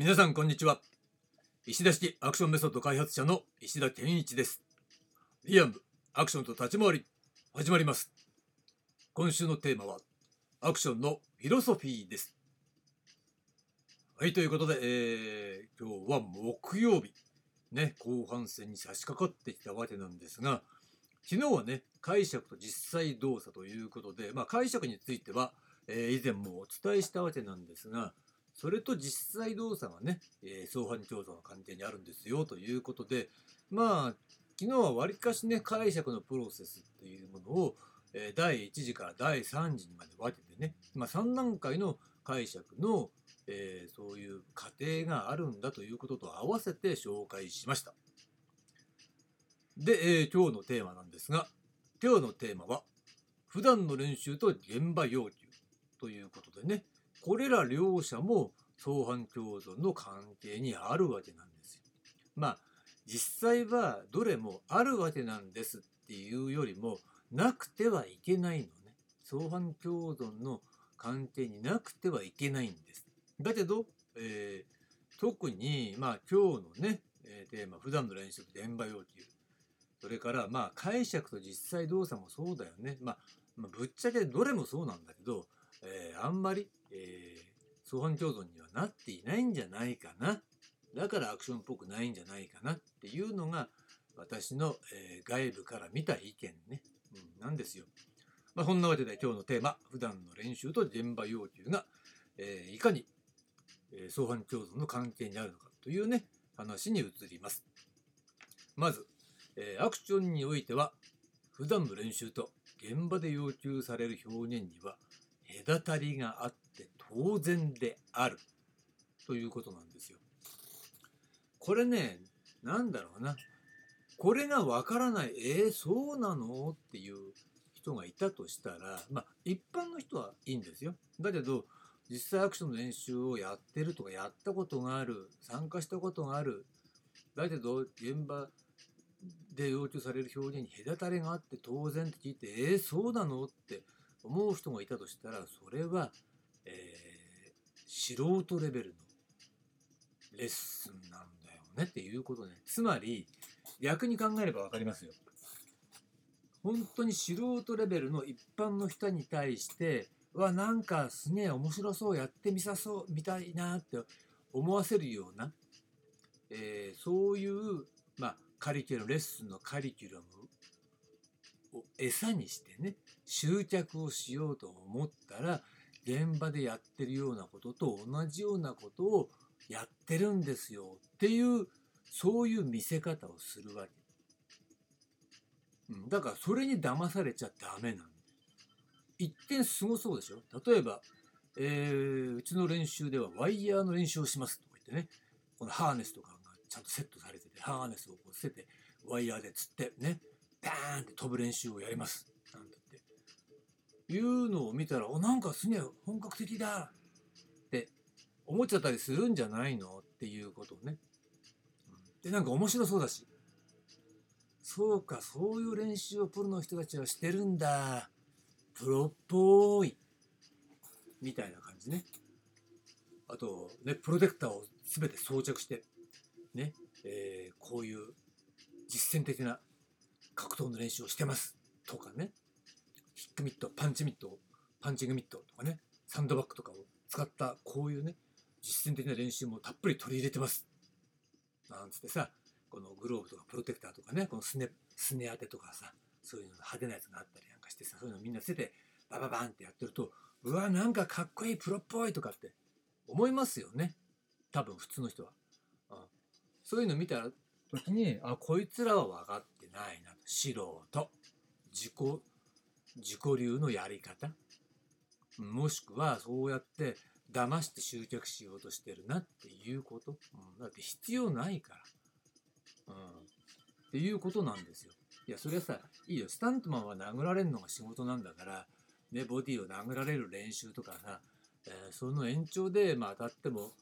皆さんこんにちは。石田式アクションメソッド開発者の石田健一です。リアムアクションと立ち回り始まります。今週のテーマはアクションのフィロソフィーです。はいということで、えー、今日は木曜日。ね後半戦に差し掛かってきたわけなんですが昨日はね解釈と実際動作ということで、まあ、解釈については、えー、以前もお伝えしたわけなんですがそれと実際動作がね、えー、相反共造の関係にあるんですよということでまあ昨日はわりかしね解釈のプロセスっていうものを、えー、第1次から第3次にまで分けてね、まあ、3段階の解釈の、えー、そういう過程があるんだということと合わせて紹介しました。で、えー、今日のテーマなんですが今日のテーマは普段の練習と現場要求ということでねこれら両者も相反共存の関係にあるわけなんですよ。まあ実際はどれもあるわけなんですっていうよりもなくてはいけないのね。相反共存の関係になくてはいけないんです。だけど、えー、特にまあ今日のね、えー、テーマ普段の練習と現場要求それからまあ解釈と実際動作もそうだよね。まあ、まあ、ぶっちゃけどれもそうなんだけど、えー、あんまり、えー、相反共存にはなっていないんじゃないかな。だからアクションっぽくないんじゃないかなっていうのが私の、えー、外部から見た意見ね、うん、なんですよ。まあ、そんなわけで今日のテーマ普段の練習と現場要求が、えー、いかに、えー、相反共存の関係にあるのかというね話に移ります。まず、えー、アクションにおいては普段の練習と現場で要求される表現には隔たりがあって当然であるということなんですよ。これね、なんだろうな。これがわからない、えー、そうなの？っていう人がいたとしたら、まあ、一般の人はいいんですよ。だけど、実際アクションの練習をやってるとか、やったことがある、参加したことがある、だけど、現場で要求される表現に隔たりがあって当然って聞いて、えー、そうなの？って思う人がいたとしたらそれは、えー、素人レベルのレッスンなんだよねっていうことね。つまり逆に考えれば分かりますよ。本当に素人レベルの一般の人に対してはなんかすげえ面白そうやってみさそうみたいなって思わせるような、えー、そういう、まあ、カリキュラムレッスンのカリキュラムを餌にしてね集客をしようと思ったら現場でやってるようなことと同じようなことをやってるんですよっていうそういう見せ方をするわけ。うん、だからそれに騙されちゃダメなんだ。一見すごそうでしょ？例えば、えー、うちの練習ではワイヤーの練習をしますとか言ってねこのハーネスとかがちゃんとセットされててハーネスをこう捨ててワイヤーで釣ってねバーンって飛ぶ練習をやります。なんて言って。いうのを見たらおなんかすげえ本格的だ。って思っちゃったりするんじゃないのっていうことをね。でなんか面白そうだし。そうかそういう練習をプロの人たちはしてるんだ。プロっぽい。みたいな感じね。あとねプロテクターを全て装着して。ね、えー、こういう実践的な格闘の練習をしてます。とかね。ヒックミットパンチミットパンチングミットとかね。サンドバッグとかを使ったこういうね実践的な練習もたっぷり取り入れてます。なんつってさこのグローブとかプロテクターとかねこのスネスネ当てとかさそういうの派手なやつがあったりなんかしてさそういうのみんな捨ててバババンってやってるとうわなんかかっこいいプロっぽいとかって思いますよね。多分普通の人は、うん、そういうの見た時にあこいつらは分かっないな素人自己自己流のやり方。もしくはそうやって騙して集客しようとしてるなっていうこと、うん、だって必要ないから、うん、っていうことなんですよ。いやそれはさいいよ。スタントマンは殴られるのが仕事なんだからねボディを殴られる練習とかさ、えー、その延長で、まあ、当たっても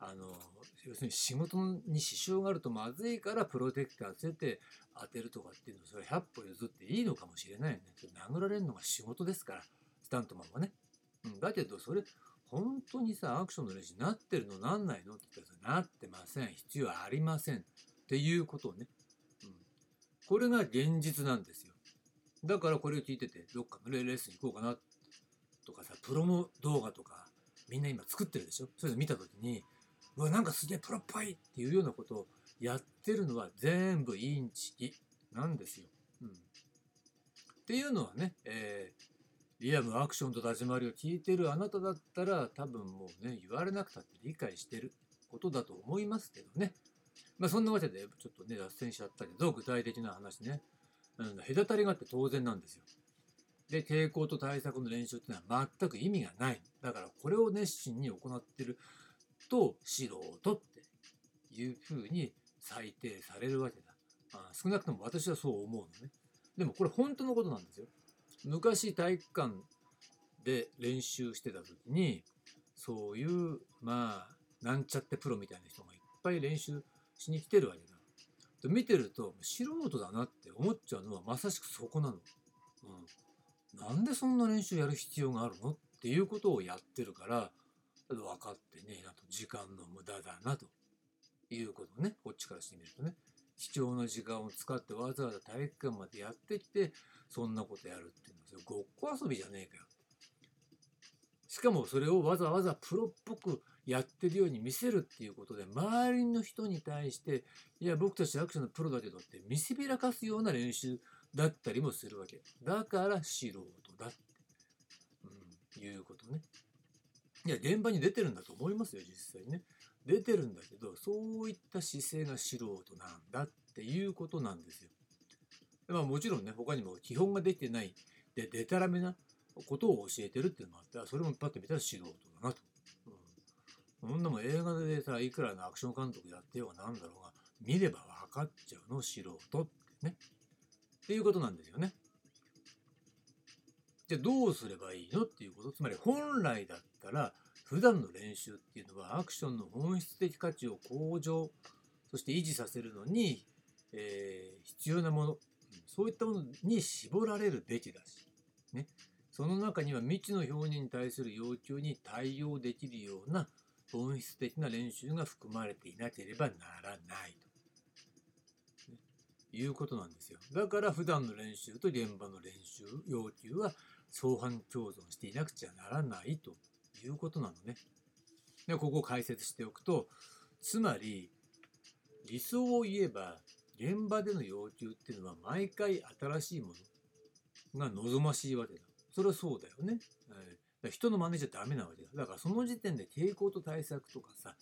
あの要するに仕事に支障があるとまずいからプロテクターつけて当てるとかっていうのそれ100歩譲っていいのかもしれないよね。殴られるのが仕事ですからスタントマンはね。だけどそれ本当にさアクションの練習になってるのなんないのって言ったらなってません。必要ありません。っていうことをね、これが現実なんですよ。だからこれを聞いててどっかのレースに行こうかなとかさプロモ動画とかみんな今作ってるでしょ？そういうの見た時にうわなんかすげえプロっぽいっていうようなことをやってるのは全部インチキなんですよ。うん、っていうのはね、えー、リアムアクションと立ち回りを聞いてるあなただったら多分もうね言われなくたって理解してることだと思いますけどね。まあそんなわけでちょっとね脱線しちゃったけど具体的な話ね、うん、隔たりがあって当然なんですよ。で抵抗と対策の練習っていうのは全く意味がない。だからこれを熱心に行ってると素人っていうふうに裁定されるわけだ。あ少なくとも私はそう思うのね。でもこれ本当のことなんですよ。昔体育館で練習してた時にそういうまあなんちゃってプロみたいな人がいっぱい練習しに来てるわけだ。で見てると素人だなって思っちゃうのはまさしくそこなの。うん、なんでそんな練習やる必要があるの？っていうことをやってるから分かってねえなと時間の無駄だなと。いうことね。こっちからしてみるとね。貴重な時間を使ってわざわざ体育館までやってきてそんなことやるっていうのはごっこ遊びじゃねえかよ。しかもそれをわざわざプロっぽくやってるように見せるっていうことで周りの人に対していや僕たちアクションのプロだけどって見せびらかすような練習だったりもするわけ。だから素人だって、うん、いうことね。いや現場に出てるんだと思いますよ実際ね出てるんだけどそういった姿勢が素人なんだっていうことなんですよ。まあもちろんね他にも基本ができてないででたらめなことを教えてるっていうのもあってそれもパッと見たら素人だなと。うん、そんなも映画でさいくらのアクション監督やってようがなんだろうが見れば分かっちゃうの素人ってね。っていうことなんですよね。じゃあどうすればいいのっていうこと。つまり本来だったら普段の練習っていうのはアクションの本質的価値を向上そして維持させるのに、えー、必要なもの。そういったものに絞られるべきだし、ね、その中には未知の表現に対する要求に対応できるような本質的な練習が含まれていなければならないと、いうことなんですよ。だから普段の練習と現場の練習要求は相反共存していなくちゃならないということなのね。でここを解説しておくとつまり理想を言えば現場での要求っていうのは毎回新しいものが望ましいわけだ。それはそうだよね。えー、人の真似じゃダメなわけだ。だからその時点で傾向と対策とかさ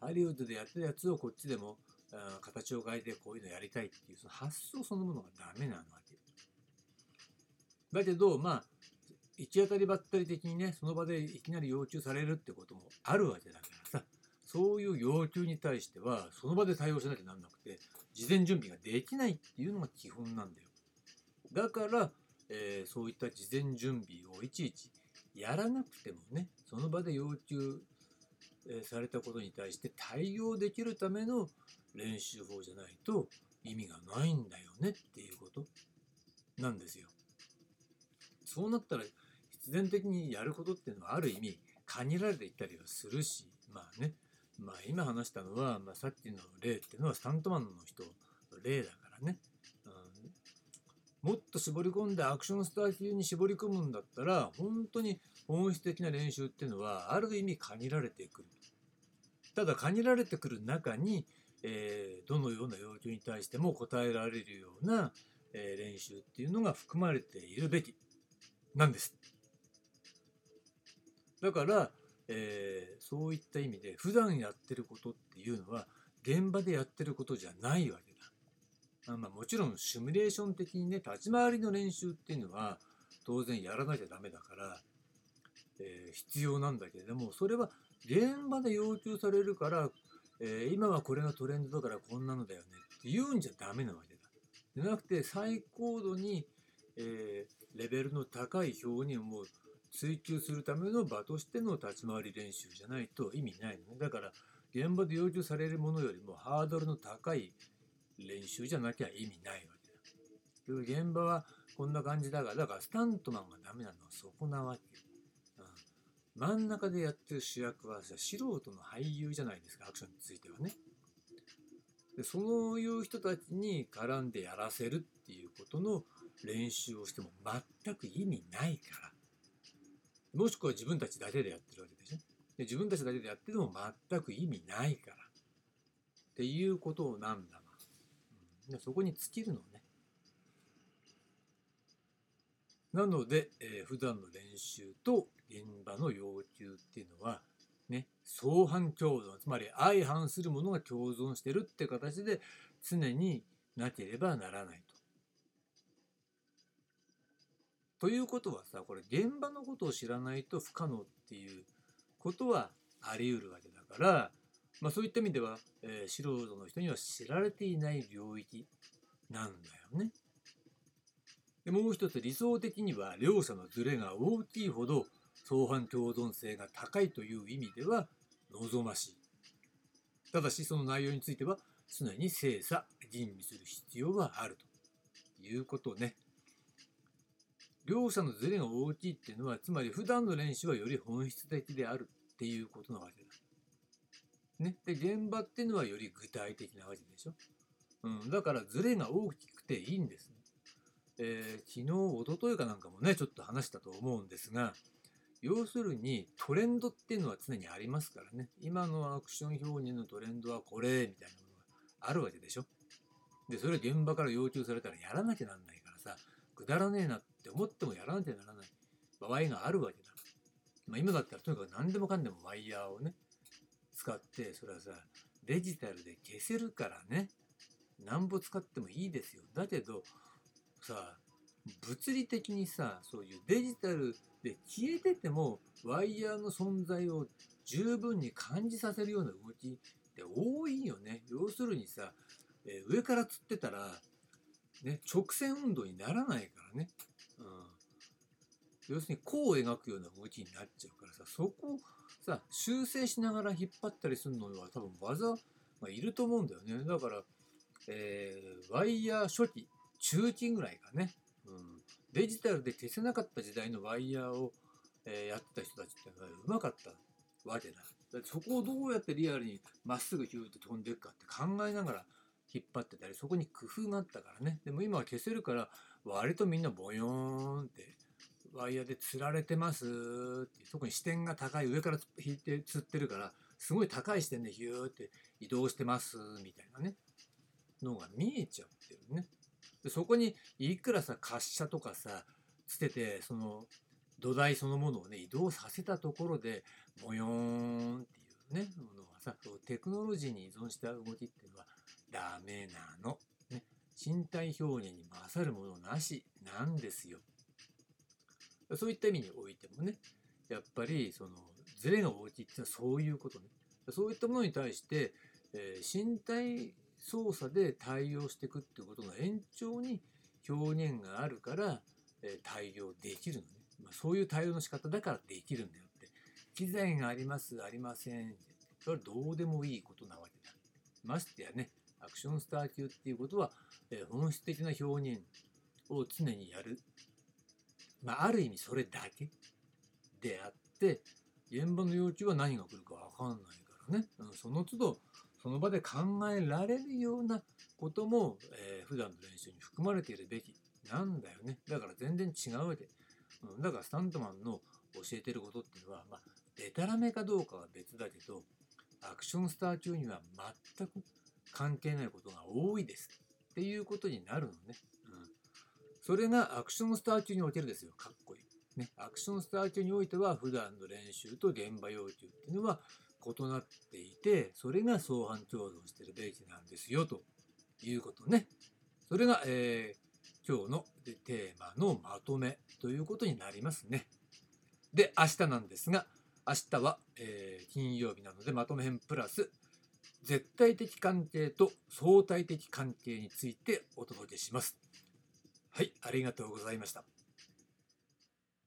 ハリウッドでやってるやつをこっちでも形を変えてこういうのやりたいっていうその発想そのものがダメなわけ。だけどまあ行き当たりばったり的にねその場でいきなり要求されるってこともあるわけだからさそういう要求に対してはその場で対応しなきゃなんなくて事前準備ができないっていうのが基本なんだよだから、えー、そういった事前準備をいちいちやらなくてもねその場で要求、されたことに対して対応できるための練習法じゃないと意味がないんだよねっていうことなんですよ。そうなったら必然的にやることっていうのはある意味限られていったりはするしまあね。まあ今話したのは、まあ、さっきの例っていうのはスタントマンの人の例だからね、うん、もっと絞り込んでアクションスター級に絞り込むんだったら本当に本質的な練習っていうのはある意味限られてくる。ただ限られてくる中に、えー、どのような要求に対しても答えられるような、え、練習っていうのが含まれているべきなんです。だから、えー、そういった意味で普段やってることっていうのは現場でやってることじゃないわけだ。まあ、もちろんシミュレーション的にね立ち回りの練習っていうのは当然やらなきゃダメだから、えー、必要なんだけれどもそれは現場で要求されるから、えー、今はこれがトレンドだからこんなのだよねって言うんじゃダメなわけだ。じゃなくて最高度に、えー、レベルの高い表現を追求するための場としての立ち回り練習じゃないと意味ないのね。だから現場で要求されるものよりもハードルの高い練習じゃなきゃ意味ないわけだ。現場はこんな感じだから、だからスタントマンがダメなのはそこなわけ。うん真ん中でやってる主役はさ素人の俳優じゃないですかアクションについてはね。でそういう人たちに絡んでやらせるっていうことの練習をしても全く意味ないからもしくは自分たちだけでやってるわけでしょ？で自分たちだけでやってても全く意味ないから。っていうことなんだうん、でそこに尽きるのね。なので、えー、普段の練習と現場の要求っていうのはね、相反共存。つまり相反するものが共存してるって形で常になければならない。と。いうことはさこれ現場のことを知らないと不可能っていうことはあり得るわけだから、まあ、そういった意味では、えー、素人の人には知られていない領域なんだよね。でもう一つ理想的には両者のズレが大きいほど相反共存性が高いという意味では望ましい。ただしその内容については常に精査吟味する必要はあるということね。両者のズレが大きいっていうのはつまり普段の練習はより本質的であるっていうことなわけだ。ね、で現場っていうのはより具体的なわけでしょ。うん、だからズレが大きくていいんですね。えー、昨日、おとといかなんかもね、ちょっと話したと思うんですが、要するにトレンドっていうのは常にありますからね。今のアクション表現のトレンドはこれ、みたいなものがあるわけでしょ。で、それ現場から要求されたらやらなきゃなんないからさ、くだらねえなってって思ってもやらなきゃならない場合があるわけだ。まあ、今だったらとにかく何でもかんでもワイヤーをね、使って、それはさ、デジタルで消せるからね、なんぼ使ってもいいですよ。だけど、さ、物理的にさ、そういうデジタルで消えててもワイヤーの存在を十分に感じさせるような動きって多いよね。要するにさ、えー、上から釣ってたら、ね、直線運動にならないからね。要するに弧を描くような動きになっちゃうからさ、そこをさ、修正しながら引っ張ったりするのは多分技がいると思うんだよね。だから、えー、ワイヤー初期、中期ぐらいかね。うんデジタルで消せなかった時代のワイヤーを、えー、やってた人たちっていうのはうまかったわけだ。だそこをどうやってリアルにまっすぐヒューッと飛んでいくかって考えながら引っ張ってたり、そこに工夫があったからね。でも今は消せるから、割とみんなボヨーンってワイヤーで釣られてますて特に視点が高い上から引いて釣ってるからすごい高い視点でヒューって移動してますみたいなねのが見えちゃってるねでそこにいくらさ滑車とかさ捨ててその土台そのものをね移動させたところでボヨーンっていうねものはさテクノロジーに依存した動きっていうのはダメなの。ね、身体表現に勝るものなしなんですよ。そういった意味においてもねやっぱりそのズレが大きいっていうのはそういうことね。そういったものに対して、えー、身体操作で対応していくっていうことの延長に表現があるから、え対応できるのね、まあ、そういう対応の仕方だからできるんだよって機材がありますありませんそれはどうでもいいことなわけだましてやねアクションスター級っていうことは、え本質的な表現を常にやるまあある意味それだけであって現場の要求は何が来るか分かんないからね、うん、その都度その場で考えられるようなことも、えー、普段の練習に含まれているべきなんだよね。だから全然違うわけ。うん、だからスタントマンの教えてることっていうのは、まあ、デタラメかどうかは別だけど、アクションスター中には全く関係ないことが多いですっていうことになるのね。うん。それがアクションスター中におけるですよ。かっこいい。ね。アクションスター中においては普段の練習と現場要求っていうのは異なっていて、それが相反共存してるべきなんですよ、ということね。それが、えー、今日のテーマのまとめということになりますね。で、明日なんですが、明日は、えー、金曜日なのでまとめ編プラス、絶対的関係と相対的関係についてお届けします。はい、ありがとうございました。